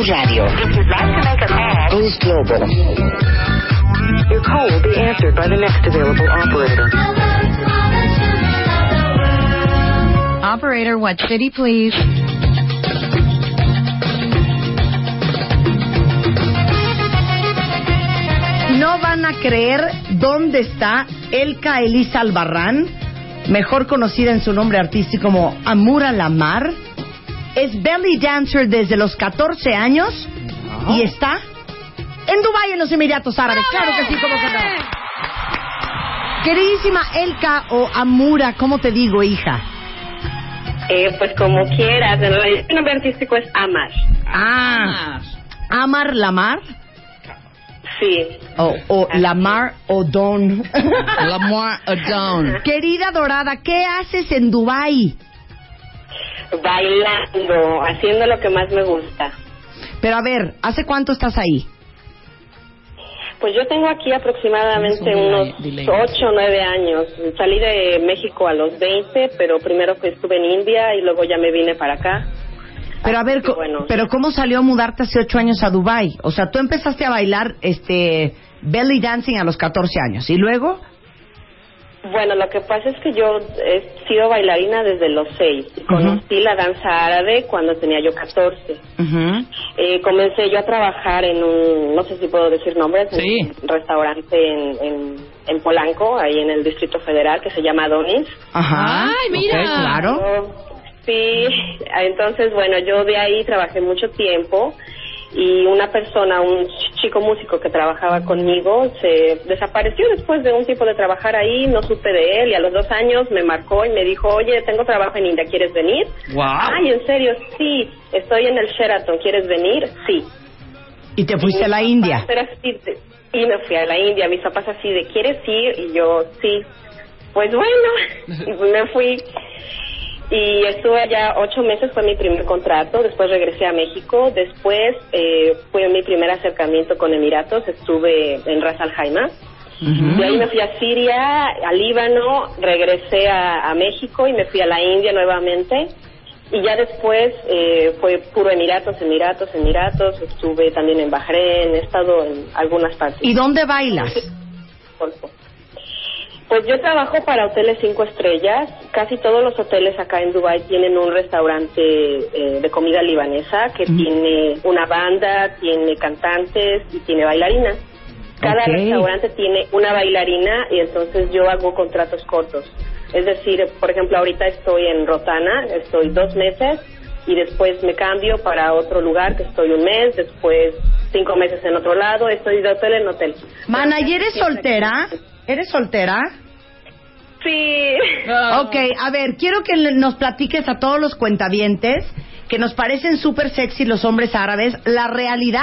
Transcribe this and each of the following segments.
W Radio. If you'd like to make a call, Boost Global. your call will be answered by the next available operator. Operator, what city, please? No van a creer dónde está Elka Elisa Albarrán, mejor conocida en su nombre artístico como Amura Lamar. Es belly dancer desde los 14 años y está en Dubái, en los Emiratos Árabes. Claro que sí, como que no. Queridísima Elka o Amura, ¿cómo te digo, hija? Eh, pues como quieras. Mi nombre artístico es Amar. Ah, Amar Lamar Sí. o, o Lamar o Don. Lamar Adon. Querida Dorada, ¿qué haces en Dubái? Bailando, haciendo lo que más me gusta. Pero a ver, ¿hace cuánto estás ahí? Pues yo tengo aquí aproximadamente un unos delay- delay. 8 o 9 años. Salí de México a los 20, pero primero que estuve en India y luego ya me vine para acá. Pero a ver, bueno. pero ¿cómo salió a mudarte hace ocho años a Dubai? O sea, tú empezaste a bailar este belly dancing a los 14 años y luego Bueno, lo que pasa es que yo he sido bailarina desde los 6 y conocí la danza árabe cuando tenía yo 14. Ujú. Eh, comencé yo a trabajar en un, no sé si puedo decir nombres, Sí. en un restaurante en, en, en Polanco, ahí en el Distrito Federal, que se llama Adonis. Ajá. Ay, mira. Ok, claro. Yo- sí, entonces, bueno, yo de ahí trabajé mucho tiempo y una persona, un chico músico que trabajaba conmigo, se desapareció después de un tiempo de trabajar ahí, no supe de él y a los dos años me marcó y me dijo, oye, tengo trabajo en India, ¿quieres venir? Wow. Ay, en serio, sí, estoy en el Sheraton, ¿quieres venir? Sí. Y te fuiste a la India. así de- y me fui a la India. Mis papás así de, ¿quieres ir? Y yo, sí. Pues bueno, y me fui. Y estuve allá ocho meses, fue mi primer contrato. Después regresé a México. Después eh, fue mi primer acercamiento con Emiratos. Estuve en Ras Al Khaimah. De ahí me fui a Siria, a Líbano, regresé a, a México y me fui a la India nuevamente. Y ya después eh, fue puro Emiratos, Emiratos, Emiratos. Estuve también en Bahrein, he estado en algunas partes. ¿Y dónde bailas? Pues yo trabajo para hoteles cinco estrellas. Casi todos los hoteles acá en Dubai tienen un restaurante eh, de comida libanesa que tiene una banda, tiene cantantes y tiene bailarinas. Cada restaurante tiene una bailarina y entonces yo hago contratos cortos. Es decir, por ejemplo, ahorita estoy en Rotana, estoy dos meses y después me cambio para otro lugar que estoy un mes, después cinco meses en otro lado, estoy de hotel en hotel. Mana, ¿y eres soltera? ¿Eres soltera? Sí. Ok, a ver, quiero que nos platiques a todos los cuentavientes que nos parecen súper sexy los hombres árabes, la realidad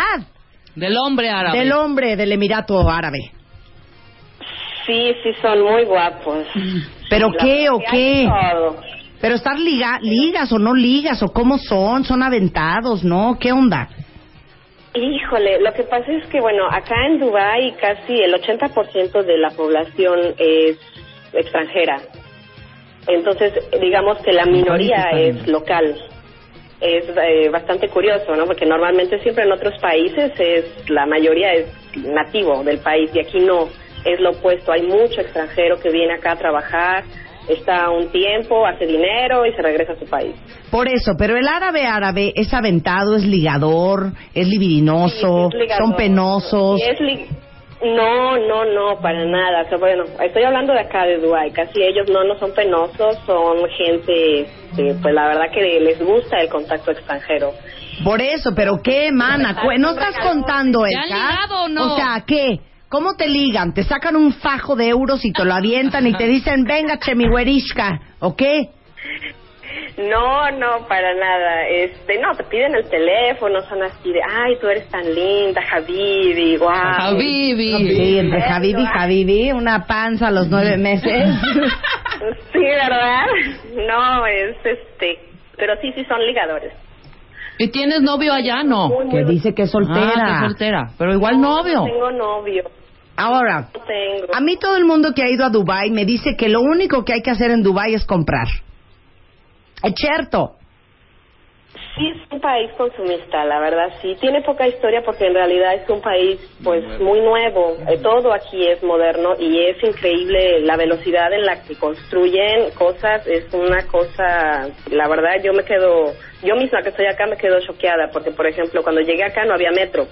Del hombre árabe. del hombre del Emirato Árabe. Sí, sí, son muy guapos. ¿Pero La qué o qué? todo. Pero estar liga, ligas o no ligas o cómo son, son aventados, ¿no? ¿Qué onda? Híjole, lo que pasa es que, bueno, acá en Dubái casi el 80% de la población es extranjera. Entonces, digamos que la minoría es local. Es eh, bastante curioso, ¿no? Porque normalmente siempre en otros países es la mayoría es nativo del país y aquí no. Es lo opuesto. Hay mucho extranjero que viene acá a trabajar, está un tiempo, hace dinero y se regresa a su país. Por eso, pero el árabe árabe es aventado, es ligador, es libidinoso, Sí, es ligador. son penosos. Es li- no, no, no, para nada. O sea, bueno, estoy hablando de acá de Dubái. Casi ellos no, no son penosos, son gente, pues la verdad que les gusta el contacto extranjero. Por eso, pero qué, mana, no estás contando, ¿Te han ligado o no? O sea, ¿qué? ¿Cómo te ligan? ¿Te sacan un fajo de euros y te lo avientan y te dicen, venga, che, mi ¿o qué? No, no, para nada. Este, no, te piden el teléfono, son así de, ay, tú eres tan linda, Habibi, guau. Habibi. Sí, entre Habibi y Habibi, una panza a los nueve meses. Sí, ¿verdad? No, es este, pero sí, sí son ligadores. ¿Y tienes novio allá? No. Muy, muy que dice que es soltera. Ah, que soltera. Pero igual novio. No tengo novio. Ahora, tengo. a mí todo el mundo que ha ido a Dubai me dice que lo único que hay que hacer en Dubai es comprar. Es cierto. Sí, es un país consumista, la verdad, sí. Tiene poca historia porque en realidad es un país, pues, muy nuevo. Eh, todo aquí es moderno y es increíble la velocidad en la que construyen cosas. Es una cosa, la verdad, yo me quedo, yo misma que estoy acá me quedo choqueada porque, por ejemplo, cuando llegué acá no había metro.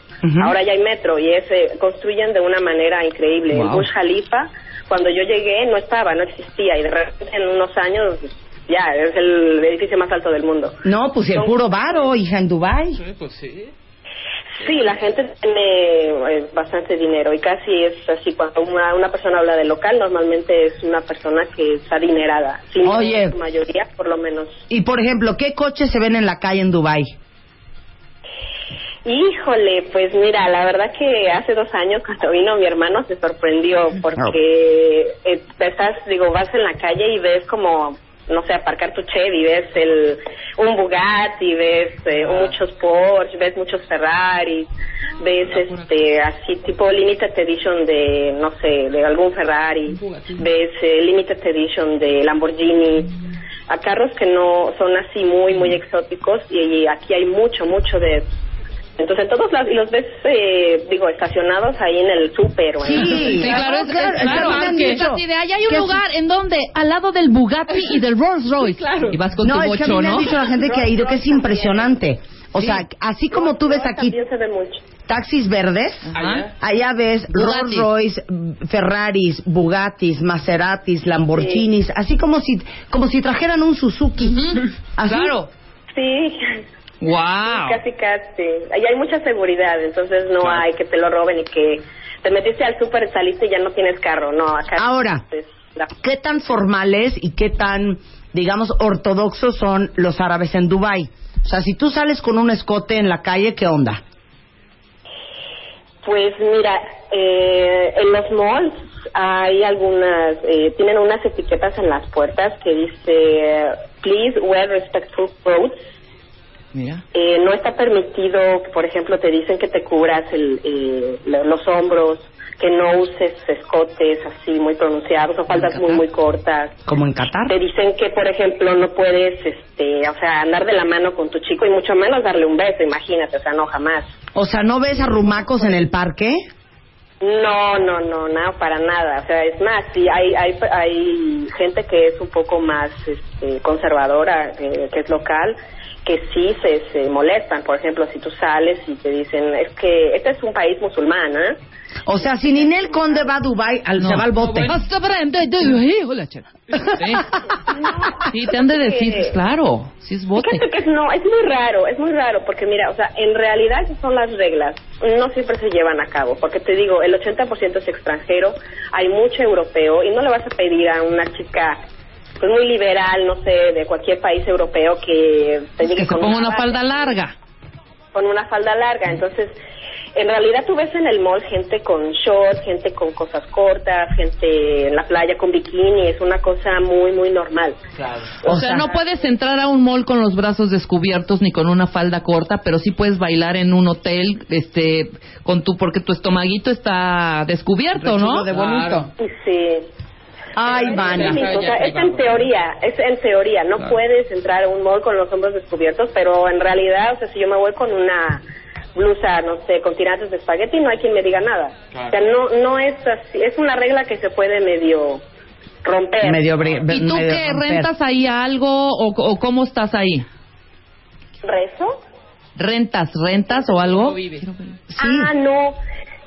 Ahora ya hay metro y es, eh, construyen de una manera increíble. Wow. Burj Khalifa, cuando yo llegué, no estaba, no existía y de repente en unos años, ya, es el edificio más alto del mundo. No, pues el puro varo, hija, en Dubai. Sí, la gente tiene eh, bastante dinero y casi es así cuando una, una persona habla de local, normalmente es una persona que está adinerada. Sí, Oye. su mayoría, por lo menos. Y por ejemplo, ¿qué coches se ven en la calle en Dubai? Híjole, pues mira, la verdad que hace dos años cuando vino mi hermano se sorprendió porque eh, estás, digo, vas en la calle y ves como, no sé, aparcar tu Chevy, ves el, un Bugatti, ves eh, muchos Porsche, ves muchos Ferrari, ves este, así tipo limited edition de, no sé, de algún Ferrari, ves eh, limited edition de Lamborghini, a carros que no son así muy, muy exóticos y, y aquí hay mucho, mucho de entonces todos los, los ves, eh, digo, estacionados ahí en el súper. o en- Sí, claro, es, claro, es- claro, que así de ahí hay un es- lugar en donde al lado del Bugatti y del Rolls Royce. Claro. Y vas con no, tu es que a mí bocho, me han dicho la gente que ha ido que es impresionante. O Sí. sea, así como tú ves No, aquí se ve mucho. taxis verdes, Ajá. allá ves Rolls. Royce, Ferraris, Bugattis, Maseratis, Lamborghinis, así como si como si trajeran un Suzuki. Ujú. Así. Claro. Sí, Wow. casi, casi. Ahí hay mucha seguridad, entonces no hay que te lo roben y que te metiste al súper, saliste y ya no tienes carro. No, acá. Ahora. es la- ¿Qué tan formales y qué tan, digamos, ortodoxos son los árabes en Dubai? O sea, si tú sales con un escote en la calle, ¿qué onda? Pues mira, eh, en los malls hay algunas, eh, tienen unas etiquetas en las puertas que dice, please wear respectful clothes. Mira. Eh, no está permitido, por ejemplo, te dicen que te cubras el, eh, lo- los hombros, que no uses escotes así muy pronunciados o faldas muy, muy cortas. Como en Qatar. Te dicen que, por ejemplo, no puedes, este, o sea, andar de la mano con tu chico y mucho menos darle un beso, imagínate, o sea, no, jamás. O sea, ¿no ves arrumacos en el parque? No, no, no, no, para nada. O sea, es más, sí, hay, hay, hay gente que es un poco más este, conservadora, eh, que es local, que sí se, se molestan. Por ejemplo, si tú sales y te dicen, es que este es un país musulmán, ¿eh? O sea, si Ninel Conde va a Dubai, al, se va al bote. Híjole, chela. Sí. Sí, te han de decir, claro, sí es bote. Fíjate que es- no, es muy raro, es muy raro, porque mira, o sea, en realidad esas son las reglas, no siempre se llevan a cabo, porque te digo, el 80% es extranjero, hay mucho europeo, y no le vas a pedir a una chica pues muy liberal, no sé, de cualquier país europeo que te Que se con ponga una bata, falda larga. con una falda larga, entonces en realidad tú ves en el mall gente con shorts, gente con cosas cortas, gente en la playa con bikini, es una cosa muy, muy normal. O, O sea, sea- no puedes entrar a un mall con los brazos descubiertos ni con una falda corta, pero sí puedes bailar en un hotel, este, con tu, porque tu estomaguito está descubierto, ¿no? de bonito. Y sí, Ay, mana. o sea, es en teoría, es en teoría, no puedes entrar a un mall con los hombros descubiertos, pero en realidad, o sea, si yo me voy con una blusa, no sé, con tirantes de espagueti, no hay quien me diga nada. O sea, no, no es así, es una regla que se puede medio romper. Medio ¿Y tú medio qué? romper. ¿Rentas ahí algo o, o cómo estás ahí? ¿Rezo? ¿Rentas, rentas o algo? Ah, no.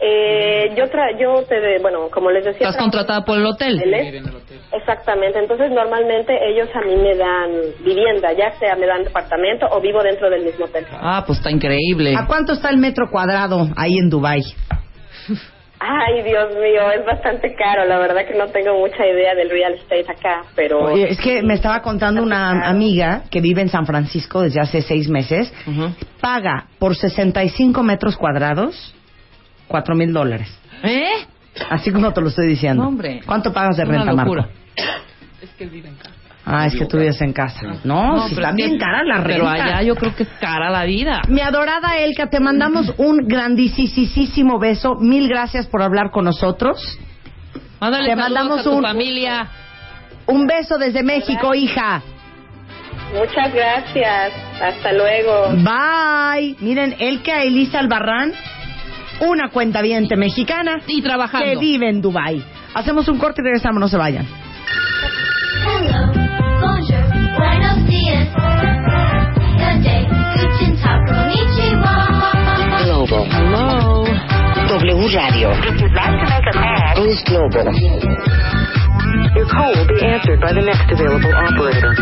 Eh, yo, tra yo te, bueno, como les decía... Estás contratada por el hotel. en hoteles. Exactamente, entonces normalmente ellos a mí me dan vivienda, ya sea me dan departamento o vivo dentro del mismo hotel. Ah, pues está increíble. ¿A cuánto está el metro cuadrado ahí en Dubai? Ay, Dios mío, es bastante caro. La verdad que no tengo mucha idea del real estate acá, pero... Oye, es que me estaba contando una amiga que vive en San Francisco desde hace seis meses. Ujú. Paga por 65 metros cuadrados cuatro mil dólares. ¿Eh? Así como te lo estoy diciendo. No, hombre. ¿Cuánto pagas de Una renta, locura. Marco? Ah, es que tú vives en casa. No, si pero está es que- cara la renta. Pero allá yo creo que es cara la vida. Mi adorada Elka, te mandamos un grandísimo beso. Mil gracias por hablar con nosotros. Mándale Te mandamos a tu un- familia. Un beso desde México, hija. Muchas gracias. Hasta luego. Bye. Miren, Elka Elisa Albarrán, una cuenta mexicana Y que trabajando. vive en Dubai. Hacemos un corte y regresamos, no se vayan. Hello, bonjour, buenos días. Good day, guten tag, konnichiwa. Global. Hello. W Radio. If you'd like to make a call, Boost Global. Your call will be answered by the next available operator.